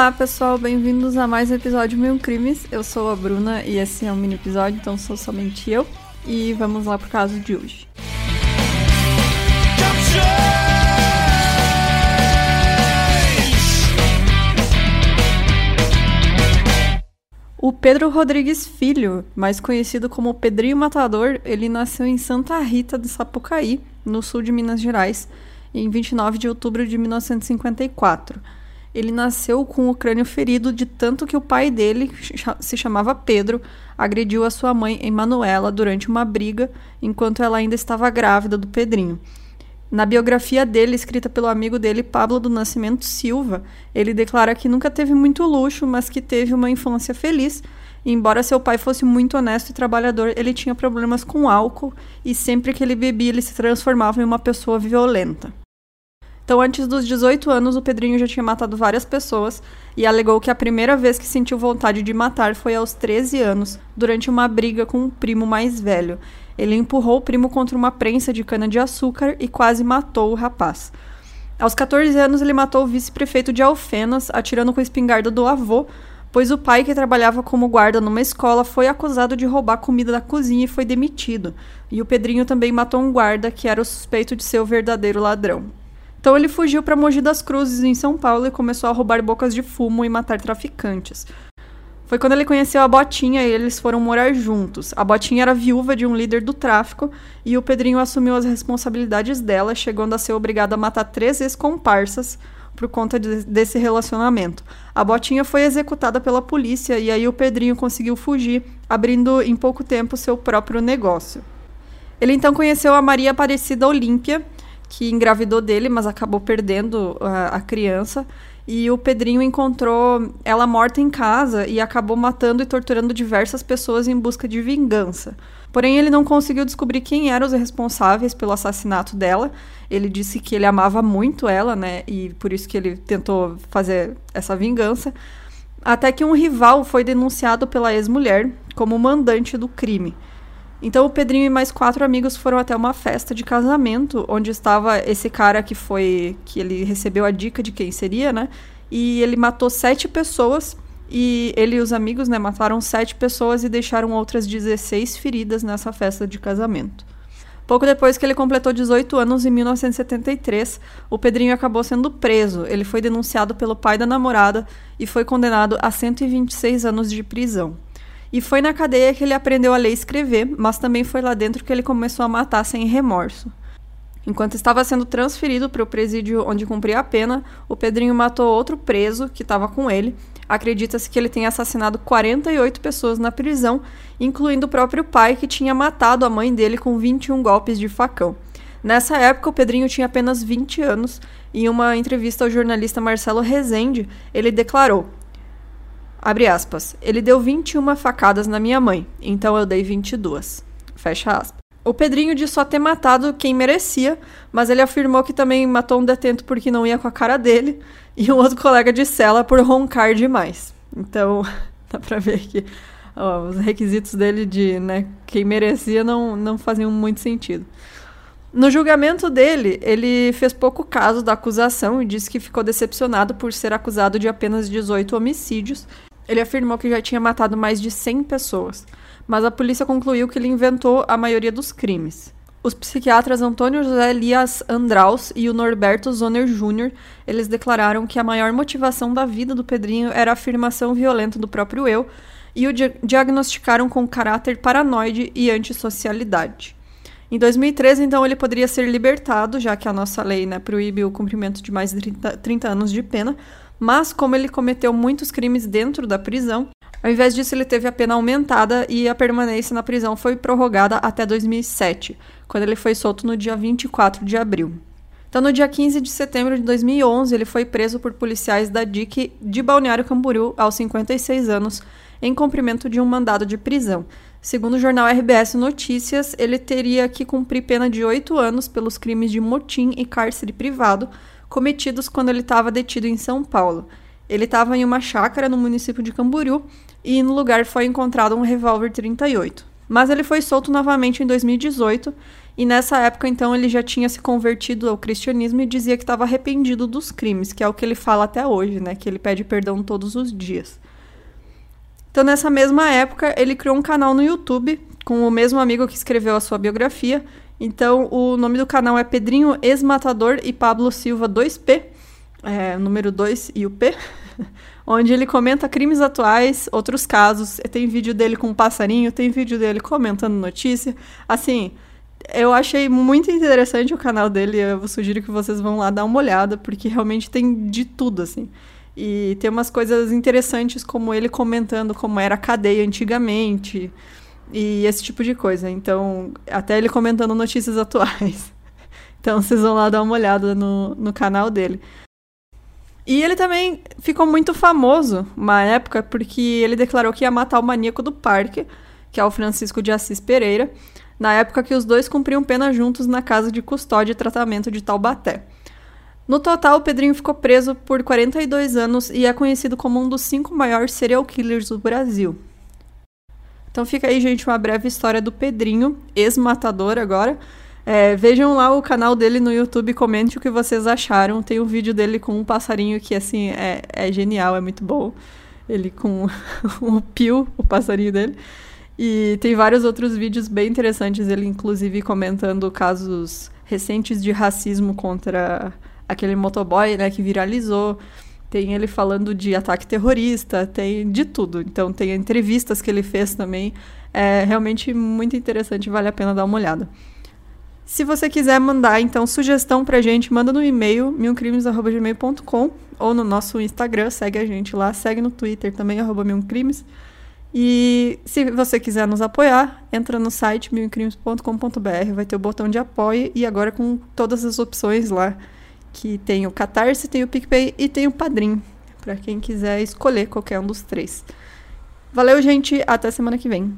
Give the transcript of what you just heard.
Olá pessoal, bem-vindos a mais um episódio Mil Crimes. Eu sou a Bruna e esse é um mini episódio, então sou somente eu. E vamos lá pro caso de hoje. O Pedro Rodrigues Filho, mais conhecido como Pedrinho Matador, ele nasceu em Santa Rita do Sapucaí, no sul de Minas Gerais, em 29 de outubro de 1954. Ele nasceu com o crânio ferido de tanto que o pai dele, se chamava Pedro, agrediu a sua mãe, Emanuela, durante uma briga, enquanto ela ainda estava grávida do Pedrinho. Na biografia dele, escrita pelo amigo dele, Pablo do Nascimento Silva, ele declara que nunca teve muito luxo, mas que teve uma infância feliz. Embora seu pai fosse muito honesto e trabalhador, ele tinha problemas com álcool e sempre que ele bebia, ele se transformava em uma pessoa violenta. Então, antes dos 18 anos, o Pedrinho já tinha matado várias pessoas e alegou que a primeira vez que sentiu vontade de matar foi aos 13 anos, durante uma briga com um primo mais velho. Ele empurrou o primo contra uma prensa de cana-de-açúcar e quase matou o rapaz. Aos 14 anos, ele matou o vice-prefeito de Alfenas, atirando com a espingarda do avô, pois o pai, que trabalhava como guarda numa escola, foi acusado de roubar comida da cozinha e foi demitido. E o Pedrinho também matou um guarda, que era o suspeito de ser o verdadeiro ladrão. Então ele fugiu para Mogi das Cruzes, em São Paulo, e começou a roubar bocas de fumo e matar traficantes. Foi quando ele conheceu a Botinha e eles foram morar juntos. A Botinha era viúva de um líder do tráfico e o Pedrinho assumiu as responsabilidades dela, chegando a ser obrigado a matar três ex-comparsas por conta de, desse relacionamento. A Botinha foi executada pela polícia e aí o Pedrinho conseguiu fugir, abrindo em pouco tempo seu próprio negócio. Ele então conheceu a Maria Aparecida Olímpia, que engravidou dele, mas acabou perdendo a, a criança. E o Pedrinho encontrou ela morta em casa e acabou matando e torturando diversas pessoas em busca de vingança. Porém, ele não conseguiu descobrir quem eram os responsáveis pelo assassinato dela. Ele disse que ele amava muito ela, né? E por isso que ele tentou fazer essa vingança. Até que um rival foi denunciado pela ex-mulher como mandante do crime. Então o Pedrinho e mais quatro amigos foram até uma festa de casamento, onde estava esse cara que foi. que ele recebeu a dica de quem seria, né? E ele matou sete pessoas. E ele e os amigos, né, mataram sete pessoas e deixaram outras 16 feridas nessa festa de casamento. Pouco depois que ele completou 18 anos, em 1973, o Pedrinho acabou sendo preso. Ele foi denunciado pelo pai da namorada e foi condenado a 126 anos de prisão. E foi na cadeia que ele aprendeu a ler e escrever, mas também foi lá dentro que ele começou a matar sem remorso. Enquanto estava sendo transferido para o presídio onde cumpria a pena, o Pedrinho matou outro preso que estava com ele. Acredita-se que ele tenha assassinado 48 pessoas na prisão, incluindo o próprio pai, que tinha matado a mãe dele com 21 golpes de facão. Nessa época, o Pedrinho tinha apenas 20 anos. Em uma entrevista ao jornalista Marcelo Rezende, ele declarou: Abre aspas. Ele deu 21 facadas na minha mãe, então eu dei 22. Fecha aspas. O Pedrinho disse só ter matado quem merecia, mas ele afirmou que também matou um detento porque não ia com a cara dele e um outro colega de cela por roncar demais. Então, dá pra ver que ó, os requisitos dele de né, quem merecia não, não faziam muito sentido. No julgamento dele, ele fez pouco caso da acusação e disse que ficou decepcionado por ser acusado de apenas 18 homicídios ele afirmou que já tinha matado mais de 100 pessoas, mas a polícia concluiu que ele inventou a maioria dos crimes. Os psiquiatras Antônio José Elias Andraus e o Norberto Zoner Jr., eles declararam que a maior motivação da vida do Pedrinho era a afirmação violenta do próprio eu e o di diagnosticaram com caráter paranoide e antissocialidade. Em 2013, então, ele poderia ser libertado, já que a nossa lei né, proíbe o cumprimento de mais de 30, 30 anos de pena, mas como ele cometeu muitos crimes dentro da prisão, ao invés disso ele teve a pena aumentada e a permanência na prisão foi prorrogada até 2007, quando ele foi solto no dia 24 de abril. Então, no dia 15 de setembro de 2011, ele foi preso por policiais da DIC de Balneário Camboriú aos 56 anos, em cumprimento de um mandado de prisão. Segundo o jornal RBS Notícias, ele teria que cumprir pena de oito anos pelos crimes de motim e cárcere privado, cometidos quando ele estava detido em São Paulo. Ele estava em uma chácara no município de Camboriú e no lugar foi encontrado um revólver 38. Mas ele foi solto novamente em 2018 E nessa época, então, ele já tinha se convertido ao cristianismo e dizia que estava arrependido dos crimes, que é o que ele fala até hoje, né? Que ele pede perdão todos os dias. Então, nessa mesma época, ele criou um canal no YouTube com o mesmo amigo que escreveu a sua biografia. Então, o nome do canal é Pedrinho Ex-Matador e Pablo Silva 2P, é, número 2 e o P, onde ele comenta crimes atuais, outros casos. Tem vídeo dele com um passarinho, tem vídeo dele comentando notícia. Assim, eu achei muito interessante o canal dele. Eu sugiro que vocês vão lá dar uma olhada, porque realmente tem de tudo, assim. E tem umas coisas interessantes, como ele comentando como era a cadeia antigamente e esse tipo de coisa. Então, até ele comentando notícias atuais. Então, vocês vão lá dar uma olhada no, no canal dele. E ele também ficou muito famoso uma época porque ele declarou que ia matar o maníaco do parque, que é o Francisco de Assis Pereira na época que os dois cumpriam pena juntos na casa de custódia e tratamento de Taubaté. No total, o Pedrinho ficou preso por 42 anos e é conhecido como um dos cinco maiores serial killers do Brasil. Então fica aí, gente, uma breve história do Pedrinho, ex-matador agora. É, vejam lá o canal dele no YouTube, comente o que vocês acharam. Tem um vídeo dele com um passarinho que, assim, é, é genial, é muito bom. Ele com o Pio, o passarinho dele. E tem vários outros vídeos bem interessantes, ele inclusive comentando casos recentes de racismo contra aquele motoboy, né, que viralizou. Tem ele falando de ataque terrorista, tem de tudo. Então tem entrevistas que ele fez também. É realmente muito interessante, vale a pena dar uma olhada. Se você quiser mandar, então, sugestão pra gente, manda no e-mail, milcrimes.gmail.com ou no nosso Instagram, segue a gente lá, segue no Twitter também, arroba milcrimes. E se você quiser nos apoiar, entra no site milcrimes.com.br, vai ter o botão de apoio e agora com todas as opções lá, que tem o Catarse, tem o PicPay e tem o Padrim, para quem quiser escolher qualquer um dos três. Valeu, gente, até semana que vem.